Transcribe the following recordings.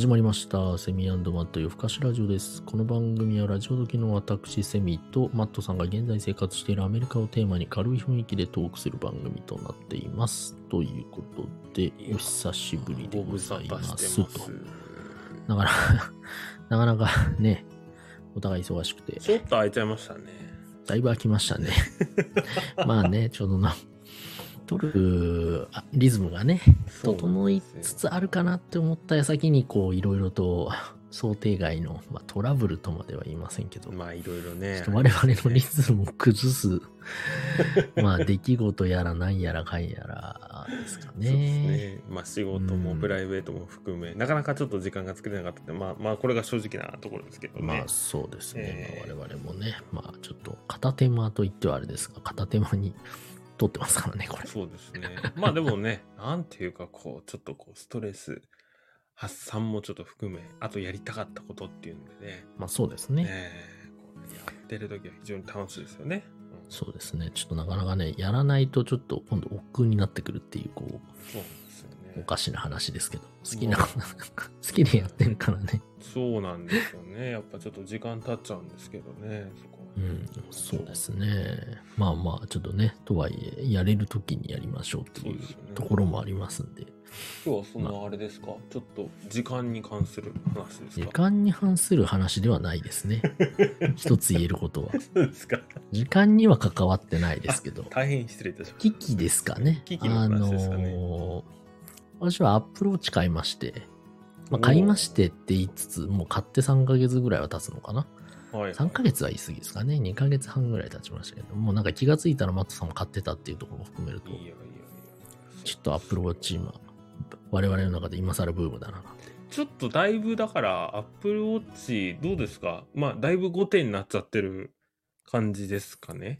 始まりました。セミマット夜更かしラジオです。この番組はラジオ時の私、セミとマットさんが現在生活しているアメリカをテーマに軽い雰囲気でトークする番組となっています。ということで、お久しぶりでございますと。なかなか、なかなかね、お互い忙しくて、ちょっと空いちゃいましたね。だいぶ飽きましたね。まあね、ちょうどな、撮るあリズムがね、整いつつあるかなって思った矢先に、こう、いろいろと 想定外の、まあ、トラブルとまでは言いませんけど、まあいろいろねちょっ。と我々のリズムを崩す、まあ、出来事やらなんやらかんやらですかそうですね。ね。まあ仕事もプライベートも含め、なかなかちょっと時間が作れなかったって、まあまあこれが正直なところですけどね。まあそうですね、えーまあ我々もね、まあちょっと片手間と言ってはあれですが、片手間に撮ってますからね、これ。そうですね。まあでもね、なんていうかこう、ちょっとこう、ストレス発散もちょっと含め、あとやりたかったことっていうんでね、まあそうですね。えーこうやってる時は非常に楽しいですよね。うんそうですね。ちょっとなかなかね、やらないとちょっと今度億劫になってくるっていう、こう、そう。おかしな話ですけど、好きな、好きでやってるからね。そうなんですよね。やっぱちょっと時間経っちゃうんですけどね、そこはうん、そうですね。まあまあ、ちょっとね、とはいえ、やれる時にやりましょうっていうところもありますんで、今日はそのあれですか、ちょっと時間に関する話です時か間に反する話ではないですね。一つ言えることは。そうですか時間には関わってないですけど、大変失礼いたしました。機器ですかね。機器の話ですかね。あのー私はアップルウォッチ買いまして、まあ、買いましてって言いつつ、もう買って3ヶ月ぐらいは経つのかな？はい。3ヶ月は言い過ぎですかね。2ヶ月半ぐらい経ちましたけど、もうなんか気がついたらマットさんも買ってたっていうところも含めると。ちょっとアップルウォッチ今、我々の中で今更ブームだな。ちょっとだいぶだから、アップルウォッチどうですか？まあ、だいぶ後手になっちゃってる感じですかね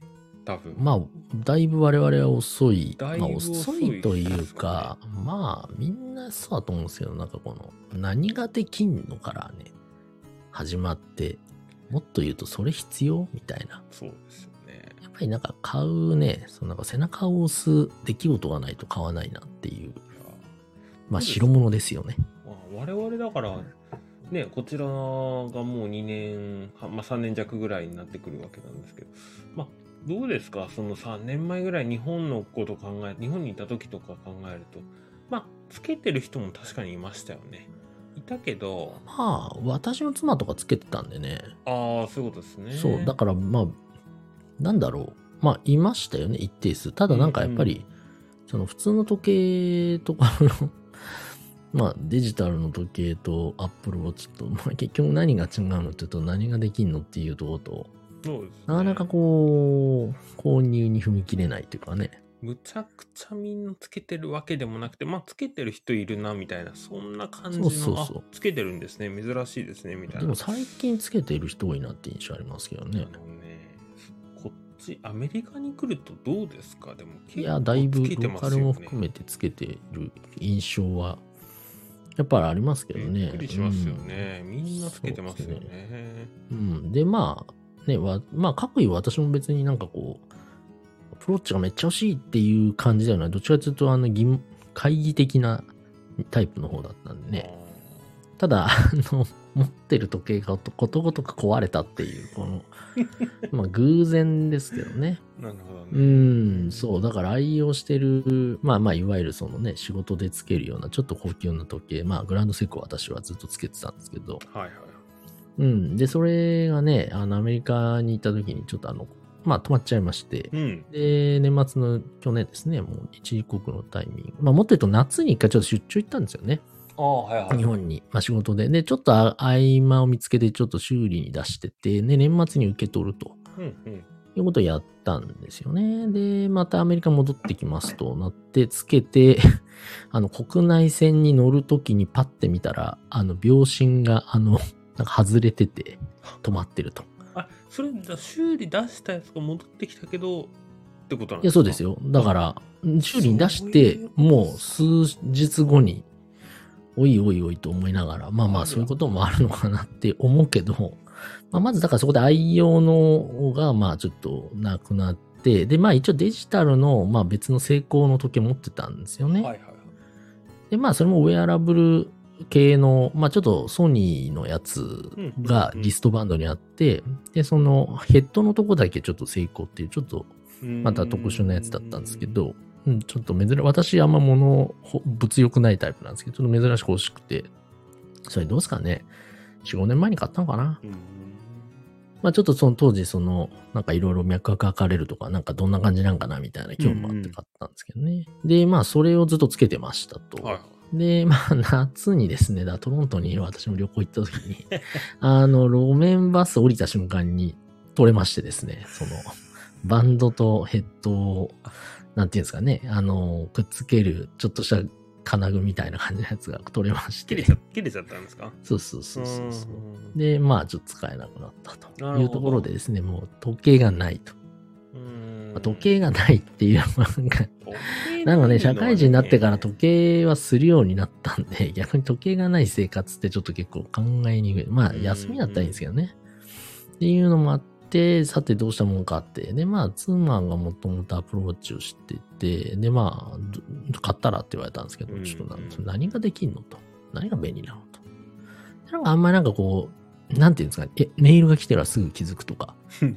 多分。まあ、だいぶ我々は遅い。いぶ遅い遅いというか、まあ、みんなそうだと思うんですけど、なんかこの、何ができんのからね、始まって、もっと言うと、それ必要みたいな。そうですよね。やっぱりなんか買うね、そのなんか背中を押す出来事がないと買わないなっていう、まあ、白物ですよね。まあ、我々だから、ね、こちらがもう2年、はまあ、3年弱ぐらいになってくるわけなんですけど、まあ、どうですか？その3年前ぐらい日本のこと考え、日本にいた時とか考えると、まあ、つけてる人も確かにいましたよね。いたけど、まあ、私の妻とかつけてたんでね。ああ、そういうことですね。そう、だからまあ、なんだろう。まあ、いましたよね、一定数。ただなんかやっぱり、その普通の時計とかの、まあ、デジタルの時計とアップルウォッチと、まあ結局何が違うのっていうと何ができんのっていうところと、そうですねなかなかこう、購入に踏み切れないというかね。むちゃくちゃみんなつけてるわけでもなくて、まあ、つけてる人いるな、みたいな、そんな感じの、そうそうそうあ、つけてるんですね、珍しいですね、みたいな。でも最近つけている人多いなって印象ありますけどねこっち、アメリカに来るとどうですか？でも、いや、だいぶローカルも含めてつけてる印象は、やっぱりありますけどね。びっくりしますよね。みんなつけてますよそうですね。うん。で、まあ、ね、わまあ、各位私も別になんかこう、アプローチがめっちゃ欲しいっていう感じではない。どっちかというと、あの、疑問懐疑的なタイプの方だったんでね。ただ、あの、持ってる時計がことごとく壊れたっていう、この、まあ、偶然ですけどね。なるほどうね。ん、そう、だから愛用してる、まあまあ、いわゆるそのね、仕事でつけるような、ちょっと高級な時計、まあ、グランドセイコー私はずっとつけてたんですけど、はいはい。うん。で、それがね、あの、アメリカに行った時に、ちょっとあの、まあ、止まっちゃいまして、うん。で、年末の去年ですね、もう一時刻のタイミング。まあ、もっと言うと夏に一回ちょっと出張行ったんですよね。ああ、はいはい。日本に。まあ、仕事で。で、ちょっとあ合間を見つけて、ちょっと修理に出してて、で、年末に受け取ると。うんうん。いうことをやったんですよね。で、またアメリカ戻ってきますとなって、つけて、あの、国内線に乗るときにパッて見たら、あの、秒針が、あの、なんか外れてて、止まってると。あ、それ、だ修理出したやつが戻ってきたけど、ってことなんいや、そうですよ。よ。だから、修理に出してもう数日後に、おいおいおいと思いながら、まあまあ、そういうこともあるのかなって思うけど、まあ、まずだからそこで愛用のが、まあちょっとなくなって、で、まあ一応デジタルの、まあ別の成功の時計持ってたんですよね。はいはいはい。で、まあそれもウェアラブル系の、まあちょっとソニーのやつがリストバンドにあって、で、そのヘッドのとこだけちょっと成功っていう、ちょっとまた特殊なやつだったんですけど、うん、ちょっと珍しい、私あんま物、ほ物欲ないタイプなんですけど、ちょっと珍しく欲しくて、それどうですかね ?4、5年前に買ったのかなうんまあちょっとその当時、その、なんかいろいろ脈拍測れるとか、なんかどんな感じなんかなみたいな興味もあって買ったんですけどね。で、まあそれをずっとつけてましたと。はいはいで、まあ夏にですね、だトロントに私も旅行行った時に、あの、路面バス降りた瞬間に取れましてですね、その、バンドとヘッドを、なんていうんですかね、あの、くっつける、ちょっとした金具みたいな感じのやつが取れまして切れち。ゃ切れちゃったんですか？そうそうそうそうそう。うんで、まあ、ちょっと使えなくなったというところでですね、もう時計がないと。うんまあ時計がないっていうなんか、なんかね、社会人になってから時計はするようになったんで、逆に時計がない生活ってちょっと結構考えにくい。まあ、休みだったらいいんですけどね。っていうのもあって、さてどうしたもんかって。で、まあ、ツーマンがもともとアプローチをしてて、で、まあ、ど買ったらって言われたんですけど、うんちょっと何ができんのと。何が便利なのと。なんかあんまりなんかこう、なんていうんですかね、え、メールが来たらすぐ気づくとか、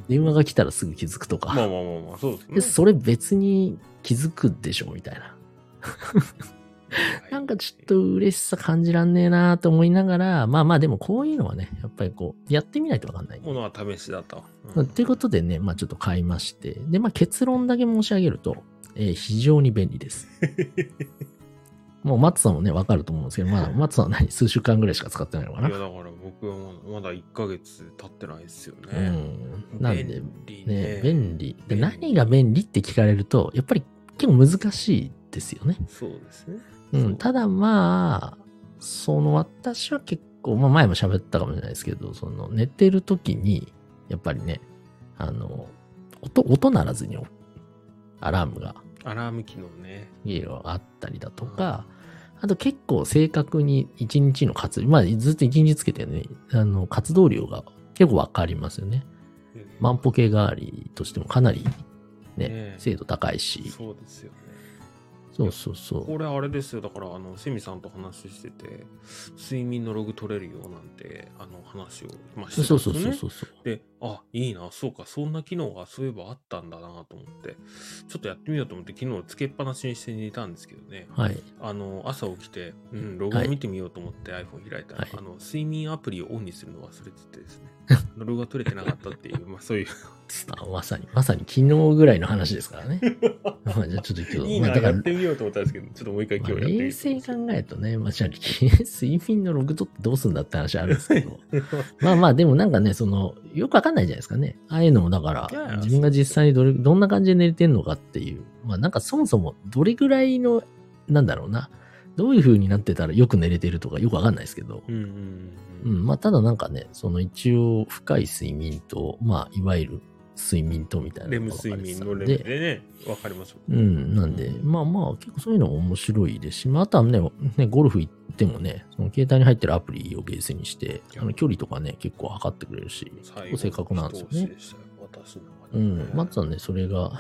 電話が来たらすぐ気づくとか、まあまあまあまあ、そうですね。でそれ別に気づくでしょみたいな。なんかちょっと嬉しさ感じらんねえなと思いながら、まあまあでもこういうのはね、やっぱりこう、やってみないとわかんない。ものは試しだと。ということでね、まあちょっと買いまして。で、まあ結論だけ申し上げると、えー非常に便利です。もうマッツさんもね、わかると思うんですけど、まあマッツさんは何数週間ぐらいしか使ってないのかないや、だから僕はまだ1ヶ月経ってないですようね。ん。なんで、便利ね、ね。便利。で何が便利って聞かれると、やっぱり結構難しいですよね。そうですね。うん、ただまあ、その私は結構、まあ前も喋ったかもしれないですけど、その寝てる時に、やっぱりね、あの、音、音鳴らずにアラームがアラーム機能ね。家があったりだとか、あと結構正確に一日の活動、まあずっと一日つけてね、あの、活動量が結構わかりますよね。万歩計代わりとしてもかなりね、ね精度高いし、そうですよね。そうそうそう。これあれですよ。だから、あの、セミさんと話してて、睡眠のログ取れるよなんて、あの話を、まあ、してたそうそうんですよねそうそうそう。で、あ、いいな、そうか、そんな機能がそういえばあったんだなと思って、ちょっとやってみようと思って、昨日つけっぱなしにして寝たんですけどね、はい。あの、朝起きて、うん、ログを見てみようと思って iPhone 開いたら、はい。あの、睡眠アプリをオンにするの忘れててですね、ログが取れてなかったっていう、まあそういう、あまさに、まさに昨日ぐらいの話ですからね。まあじゃあちょっと今日、いいな、まあだからやっ、てみようと思ったんですけど、ちょっともう一回今日まあやってみよう冷静に考えるとね、まあ、じゃあ睡眠のログ取ってどうすんだって話あるんですけど。まあまあ、でもなんかね、その、よくわかんないじゃないですかね。ああいうのもだから自分が実際にどれ、どんな感じで寝れてんのかっていう。まあなんかそもそもどれぐらいの、なんだろうな。どういう風になってたらよく寝れてるとかよくわかんないですけど。うんうんううん。ん、まあただなんかね、その一応深い睡眠と、まあいわゆる睡眠とみたいなレム睡眠のレムででね、わかります。もうん、なんで、まあまあ、結構そういうのも面白いですし、まあ、あとはね、ねゴルフ行ってもね、その携帯に入ってるアプリをベースにして、あの距離とかね、結構測ってくれるし、結構正確なんですよね。うん、松さんね、それが、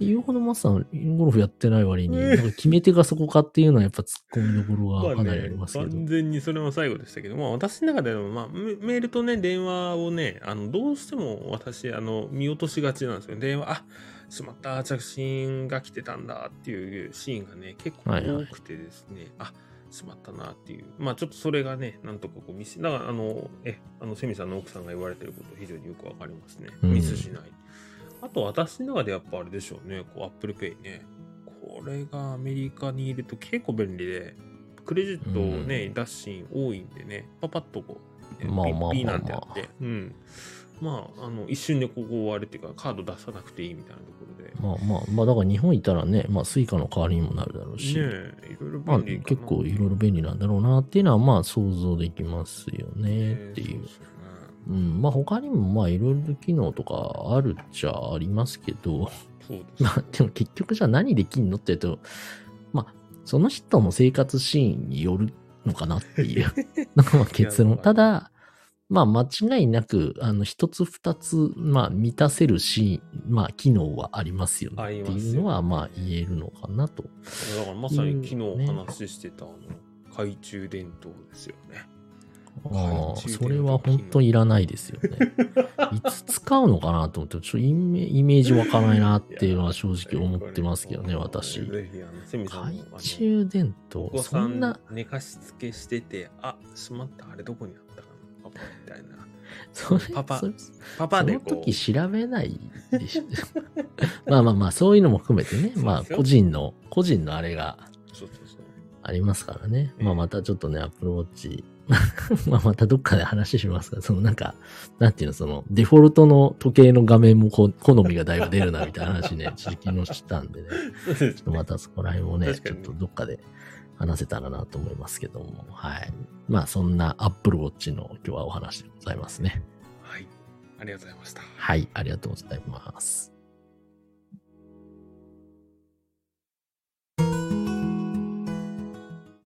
言うほど松さん、ゴルフやってない割に、なんか決め手がそこかっていうのはやっぱ突っ込みどころまあがかなりあねりますけど。完全にそれも最後でしたけど、まあ私の中でも、まあメメールとね、電話をね、あの、どうしても私、あの、見落としがちなんですよ。電話、あ、しまった、着信が来てたんだっていうシーンがね、結構はいはい多くてですね、あ、しまったなっていう。まあちょっとそれがね、なんとかこうミス、だからあの、え、あの、セミさんの奥さんが言われてること非常によくわかりますね。うんミスしない。あと私の中でやっぱあれでしょうね、こう Apple Pay ね。これがアメリカにいると結構便利で、クレジットをね、出すシーン多いんでね、パパッとこう、ねまあまあまあなんてやって、うん。まあ、あの、一瞬でここ終わるっていうか、カード出さなくていいみたいなところで。まあまあ、まあだから日本いたらね、まあスイカの代わりにもなるだろうし、ねえ、いろいろまあ結構いろいろ便利なんだろうなっていうのはまあ想像できますよねっていう。ううん、まあ他にもまあいろいろ機能とかあるっちゃありますけど。まあでも結局じゃあ何できんのって言うと、まあその人の生活シーンによるのかなっていう のが結論。ただ、まあ間違いなく、あの一つ二つ、まあ満たせるシーン、まあ機能はありますよねっていうのはまあ言えるのかなと。だからまさに昨日ね話してた、あの、懐中電灯ですよね。ああ、それは本当にいらないですよね。いつ使うのかなと思って、ちょっとイメージわからないなっていうのは正直思ってますけどね、私。懐中電お灯、そんな、寝かしつけしてて、あ、しまった、あれどこにあったかな、パパみたいな。それ、パパパパでその。時調べないでしょ。まあまあまあ、そういうのも含めてね、まあ個人の、個人のあれが。ありますからね。ええまあまたちょっとね、Apple Watch、まあまたどっかで話しますが、そのなんか、なんていうの、その、デフォルトの時計の画面もこ好みがだいぶ出るなみたいな話ね、昨日したんでね、そうですちょっとまたそこら辺もね、ちょっとどっかで話せたらなと思いますけども、はい。まあそんな Apple Watch の今日はお話でございますね。はい。ありがとうございました。はい、ありがとうございます。